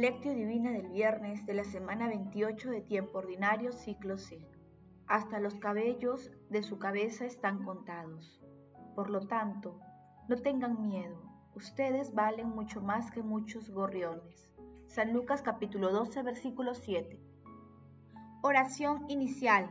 Lectio Divina del viernes de la semana 28 de tiempo ordinario, ciclo C. Hasta los cabellos de su cabeza están contados. Por lo tanto, no tengan miedo, ustedes valen mucho más que muchos gorriones. San Lucas capítulo 12, versículo 7. Oración inicial.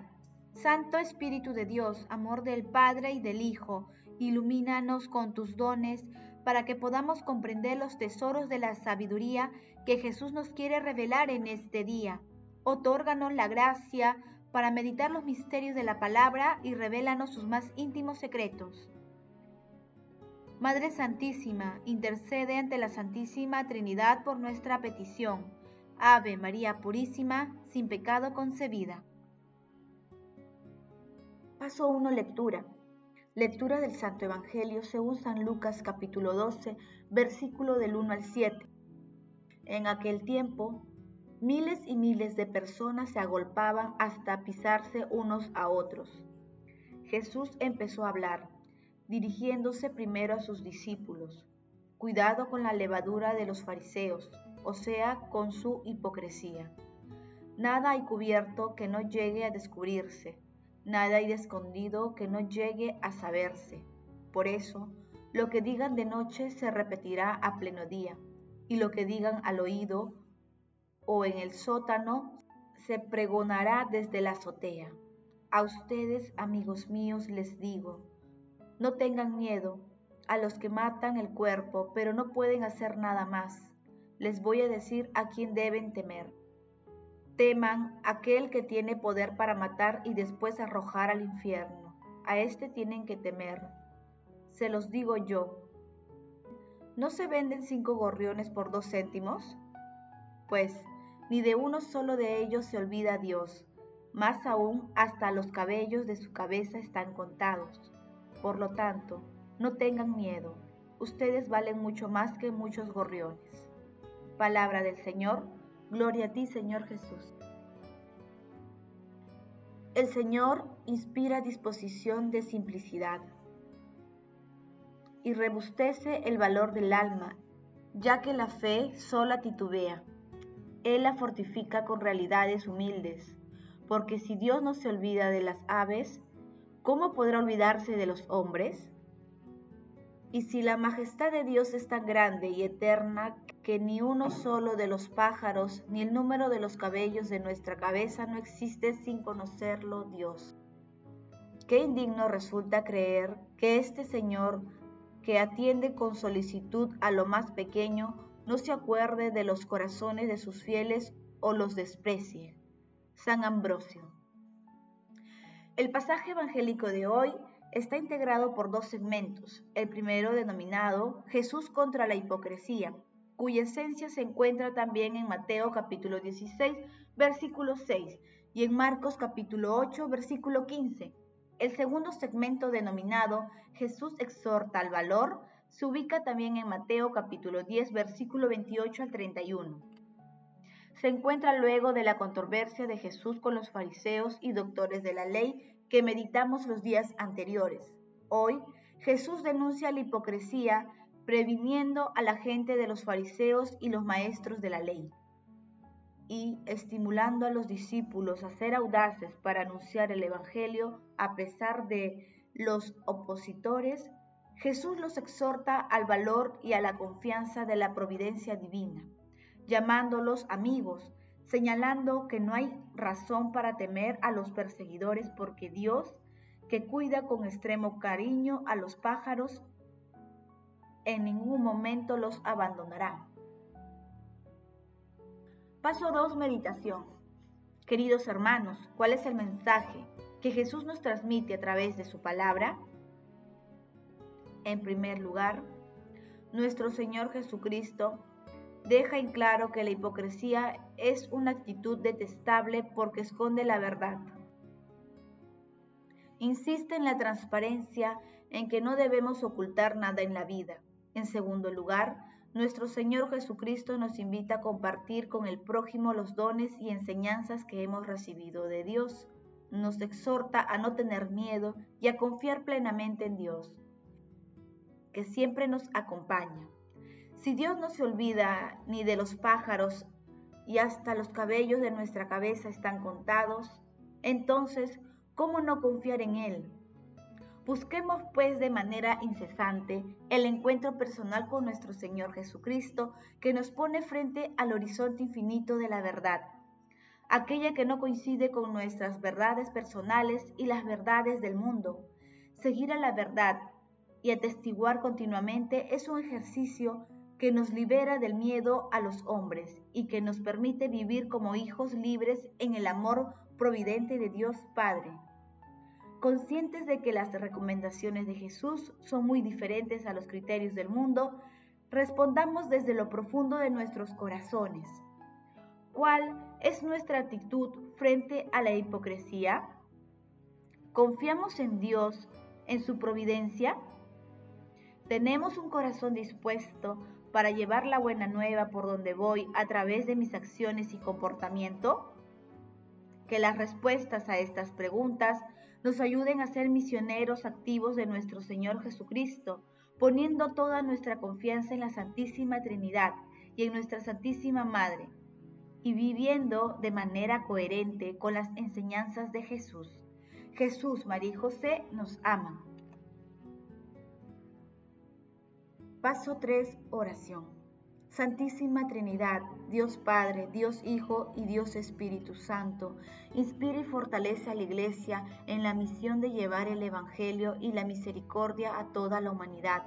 Santo Espíritu de Dios, amor del Padre y del Hijo, ilumínanos con tus dones para que podamos comprender los tesoros de la sabiduría que Jesús nos quiere revelar en este día. Otórganos la gracia para meditar los misterios de la palabra y revélanos sus más íntimos secretos. Madre Santísima, intercede ante la Santísima Trinidad por nuestra petición. Ave María Purísima, sin pecado concebida. Paso 1. Lectura. Lectura del Santo Evangelio según San Lucas capítulo 12, versículo del 1 al 7. En aquel tiempo, miles y miles de personas se agolpaban hasta pisarse unos a otros. Jesús empezó a hablar, dirigiéndose primero a sus discípulos. Cuidado con la levadura de los fariseos, o sea, con su hipocresía. Nada hay cubierto que no llegue a descubrirse Nada hay de escondido que no llegue a saberse. Por eso, lo que digan de noche se repetirá a pleno día, y lo que digan al oído o en el sótano se pregonará desde la azotea. A ustedes, amigos míos, les digo, no tengan miedo a los que matan el cuerpo, pero no pueden hacer nada más. Les voy a decir a quién deben temer teman aquel que tiene poder para matar y después arrojar al infierno. A este tienen que temer. Se los digo yo. ¿No se venden cinco gorriones por dos céntimos? Pues, ni de uno solo de ellos se olvida Dios. Más aún, hasta los cabellos de su cabeza están contados. Por lo tanto, no tengan miedo. Ustedes valen mucho más que muchos gorriones. Palabra del Señor Gloria a ti, Señor Jesús. El Señor inspira disposición de simplicidad y rebustece el valor del alma, ya que la fe sola titubea. Él la fortifica con realidades humildes, porque si Dios no se olvida de las aves, ¿cómo podrá olvidarse de los hombres? Y si la majestad de Dios es tan grande y eterna que ni uno solo de los pájaros ni el número de los cabellos de nuestra cabeza no existe sin conocerlo Dios. Qué indigno resulta creer que este Señor, que atiende con solicitud a lo más pequeño, no se acuerde de los corazones de sus fieles o los desprecie. San Ambrosio. El pasaje evangélico de hoy está integrado por dos segmentos. El primero denominado Jesús contra la hipocresía, cuya esencia se encuentra también en Mateo capítulo 16, versículo 6 y en Marcos capítulo 8, versículo 15. El segundo segmento denominado Jesús exhorta al valor se ubica también en Mateo capítulo 10, versículo 28 al 31. Se encuentra luego de la controversia de Jesús con los fariseos y doctores de la ley que meditamos los días anteriores. Hoy, Jesús denuncia la hipocresía previniendo a la gente de los fariseos y los maestros de la ley, y estimulando a los discípulos a ser audaces para anunciar el Evangelio a pesar de los opositores, Jesús los exhorta al valor y a la confianza de la providencia divina, llamándolos amigos, señalando que no hay razón para temer a los perseguidores porque Dios, que cuida con extremo cariño a los pájaros, en ningún momento los abandonará. Paso 2. Meditación. Queridos hermanos, ¿cuál es el mensaje que Jesús nos transmite a través de su palabra? En primer lugar, nuestro Señor Jesucristo deja en claro que la hipocresía es una actitud detestable porque esconde la verdad. Insiste en la transparencia, en que no debemos ocultar nada en la vida. En segundo lugar, nuestro Señor Jesucristo nos invita a compartir con el prójimo los dones y enseñanzas que hemos recibido de Dios. Nos exhorta a no tener miedo y a confiar plenamente en Dios, que siempre nos acompaña. Si Dios no se olvida ni de los pájaros y hasta los cabellos de nuestra cabeza están contados, entonces, ¿cómo no confiar en Él? Busquemos pues de manera incesante el encuentro personal con nuestro Señor Jesucristo, que nos pone frente al horizonte infinito de la verdad, aquella que no coincide con nuestras verdades personales y las verdades del mundo. Seguir a la verdad y atestiguar continuamente es un ejercicio que nos libera del miedo a los hombres y que nos permite vivir como hijos libres en el amor providente de Dios Padre. Conscientes de que las recomendaciones de Jesús son muy diferentes a los criterios del mundo, respondamos desde lo profundo de nuestros corazones. ¿Cuál es nuestra actitud frente a la hipocresía? ¿Confiamos en Dios, en su providencia? ¿Tenemos un corazón dispuesto para llevar la buena nueva por donde voy a través de mis acciones y comportamiento? Que las respuestas a estas preguntas nos ayuden a ser misioneros activos de nuestro Señor Jesucristo, poniendo toda nuestra confianza en la Santísima Trinidad y en nuestra Santísima Madre, y viviendo de manera coherente con las enseñanzas de Jesús. Jesús, María y José nos aman. Paso 3. Oración. Santísima Trinidad, Dios Padre, Dios Hijo y Dios Espíritu Santo, inspira y fortalece a la Iglesia en la misión de llevar el Evangelio y la misericordia a toda la humanidad.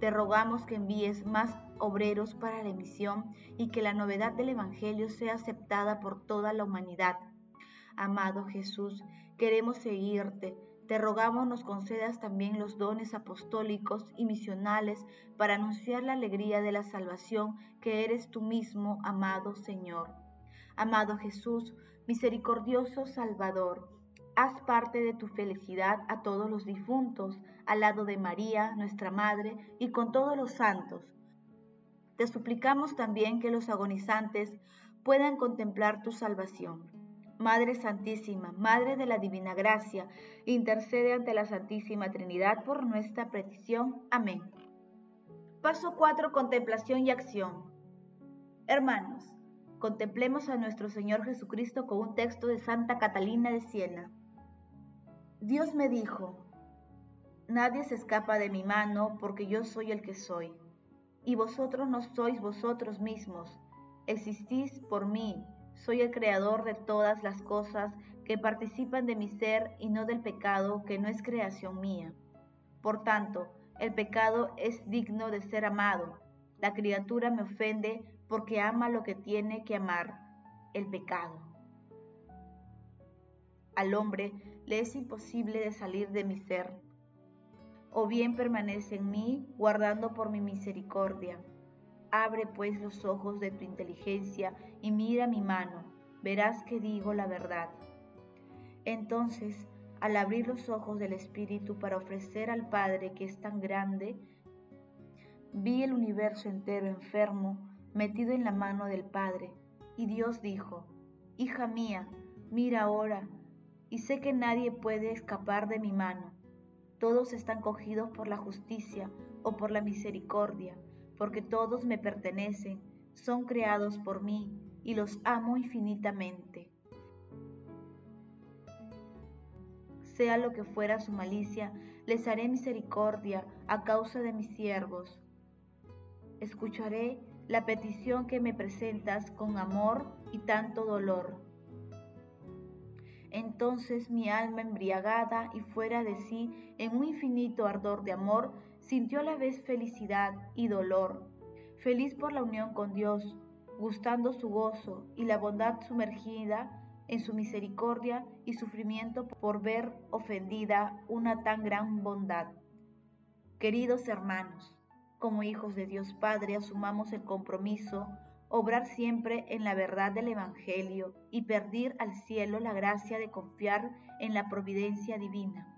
Te rogamos que envíes más obreros para la misión y que la novedad del Evangelio sea aceptada por toda la humanidad. Amado Jesús, queremos seguirte te rogamos nos concedas también los dones apostólicos y misionales para anunciar la alegría de la salvación que eres tú mismo, amado Señor. Amado Jesús, misericordioso Salvador, haz parte de tu felicidad a todos los difuntos, al lado de María, nuestra Madre, y con todos los santos. Te suplicamos también que los agonizantes puedan contemplar tu salvación Madre Santísima, Madre de la Divina Gracia, intercede ante la Santísima Trinidad por nuestra petición. Amén. Paso 4. Contemplación y acción. Hermanos, contemplemos a nuestro Señor Jesucristo con un texto de Santa Catalina de Siena. Dios me dijo, Nadie se escapa de mi mano porque yo soy el que soy, y vosotros no sois vosotros mismos, existís por mí soy el creador de todas las cosas que participan de mi ser y no del pecado que no es creación mía. Por tanto, el pecado es digno de ser amado. La criatura me ofende porque ama lo que tiene que amar, el pecado. Al hombre le es imposible de salir de mi ser, o bien permanece en mí guardando por mi misericordia Abre pues los ojos de tu inteligencia y mira mi mano, verás que digo la verdad. Entonces, al abrir los ojos del Espíritu para ofrecer al Padre que es tan grande, vi el universo entero enfermo, metido en la mano del Padre, y Dios dijo, Hija mía, mira ahora, y sé que nadie puede escapar de mi mano. Todos están cogidos por la justicia o por la misericordia porque todos me pertenecen, son creados por mí y los amo infinitamente. Sea lo que fuera su malicia, les haré misericordia a causa de mis siervos. Escucharé la petición que me presentas con amor y tanto dolor. Entonces mi alma embriagada y fuera de sí en un infinito ardor de amor sintió a la vez felicidad y dolor, feliz por la unión con Dios, gustando su gozo y la bondad sumergida en su misericordia y sufrimiento por ver ofendida una tan gran bondad. Queridos hermanos, como hijos de Dios Padre, asumamos el compromiso, obrar siempre en la verdad del Evangelio y perdir al cielo la gracia de confiar en la providencia divina